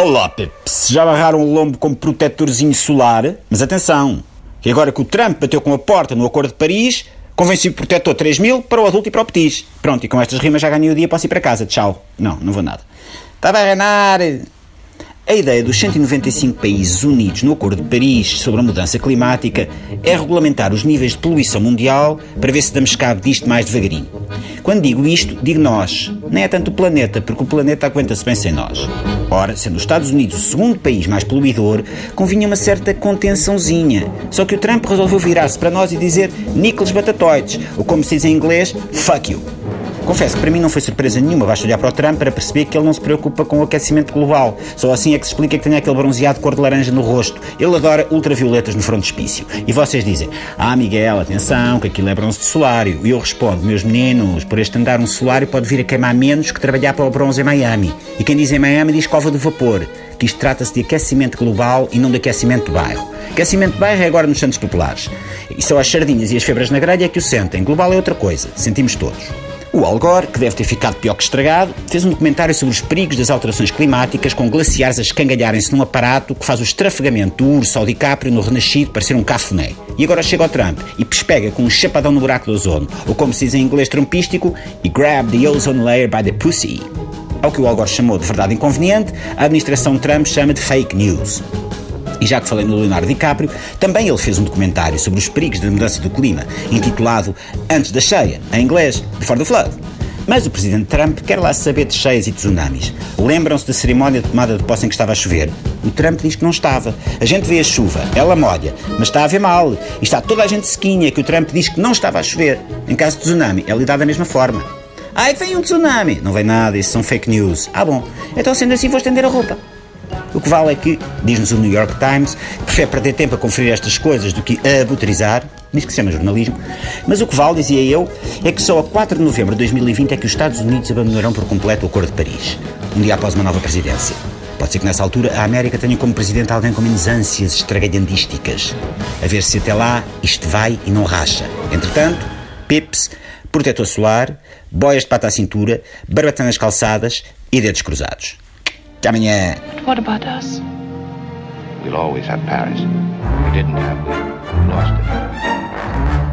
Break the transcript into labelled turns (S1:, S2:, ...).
S1: Olá, Peps. Já barraram o lombo como protetorzinho solar? Mas atenção, que agora que o Trump bateu com a porta no Acordo de Paris, convenci o protetor 3 mil para o adulto e para o petis. Pronto, e com estas rimas já ganhei o dia, posso ir para casa. Tchau. Não, não vou nada. Estava a reinar. A ideia dos 195 países unidos no Acordo de Paris sobre a mudança climática é regulamentar os níveis de poluição mundial para ver se damos cabo disto mais devagarinho. Quando digo isto, digo nós. Nem é tanto o planeta, porque o planeta aguenta-se bem sem nós. Ora, sendo os Estados Unidos o segundo país mais poluidor, convinha uma certa contençãozinha. Só que o Trump resolveu virar-se para nós e dizer Nicholas Batatoides, ou como se diz em inglês, fuck you. Confesso que para mim não foi surpresa nenhuma, basta olhar para o Trump para perceber que ele não se preocupa com o aquecimento global. Só assim é que se explica que tem aquele bronzeado cor de laranja no rosto. Ele adora ultravioletas no frontispício. E vocês dizem, ah Miguel, atenção, que aquilo é bronze de solário. E eu respondo, meus meninos, por este andar um solário pode vir a queimar menos que trabalhar para o bronze em Miami. E quem diz em Miami diz cova do vapor, que isto trata-se de aquecimento global e não de aquecimento de bairro. Aquecimento de bairro é agora nos Santos Populares. E só as sardinhas e as febras na grelha é que o sentem. Global é outra coisa. Sentimos todos. O Al Gore, que deve ter ficado pior que estragado, fez um documentário sobre os perigos das alterações climáticas, com glaciares a escangalharem-se num aparato que faz o estrafegamento do urso ao DiCaprio no Renascido parecer um cafuné. E agora chega ao Trump e pespega com um chapadão no buraco do ozono, ou como se diz em inglês trumpístico, e grab the ozone layer by the pussy. Ao que o Al Gore chamou de verdade inconveniente, a administração Trump chama de fake news. E já que falei no Leonardo DiCaprio, também ele fez um documentário sobre os perigos da mudança do clima, intitulado Antes da Cheia, em inglês, Before the Flood. Mas o presidente Trump quer lá saber de cheias e tsunamis. Lembram-se da cerimónia de tomada de posse em que estava a chover? O Trump diz que não estava. A gente vê a chuva, ela molha, mas está a ver mal. E está toda a gente sequinha que o Trump diz que não estava a chover. Em caso de tsunami, é lidado da mesma forma. Ai, vem um tsunami! Não vem nada, isso são fake news. Ah, bom. Então, sendo assim, vou estender a roupa. O que vale é que, diz-nos o New York Times, prefere perder tempo a conferir estas coisas do que a abuterizar, diz que se chama jornalismo, mas o que vale, dizia eu, é que só a 4 de novembro de 2020 é que os Estados Unidos abandonarão por completo o Acordo de Paris, um dia após uma nova presidência. Pode ser que nessa altura a América tenha como presidente alguém com menos ânsias estragalhandísticas. A ver se até lá isto vai e não racha. Entretanto, pips, protetor solar, boias de pata à cintura, barbatanas calçadas e dedos cruzados. Até amanhã.
S2: What about us?
S3: We'll always have Paris. We didn't have, it. we lost it.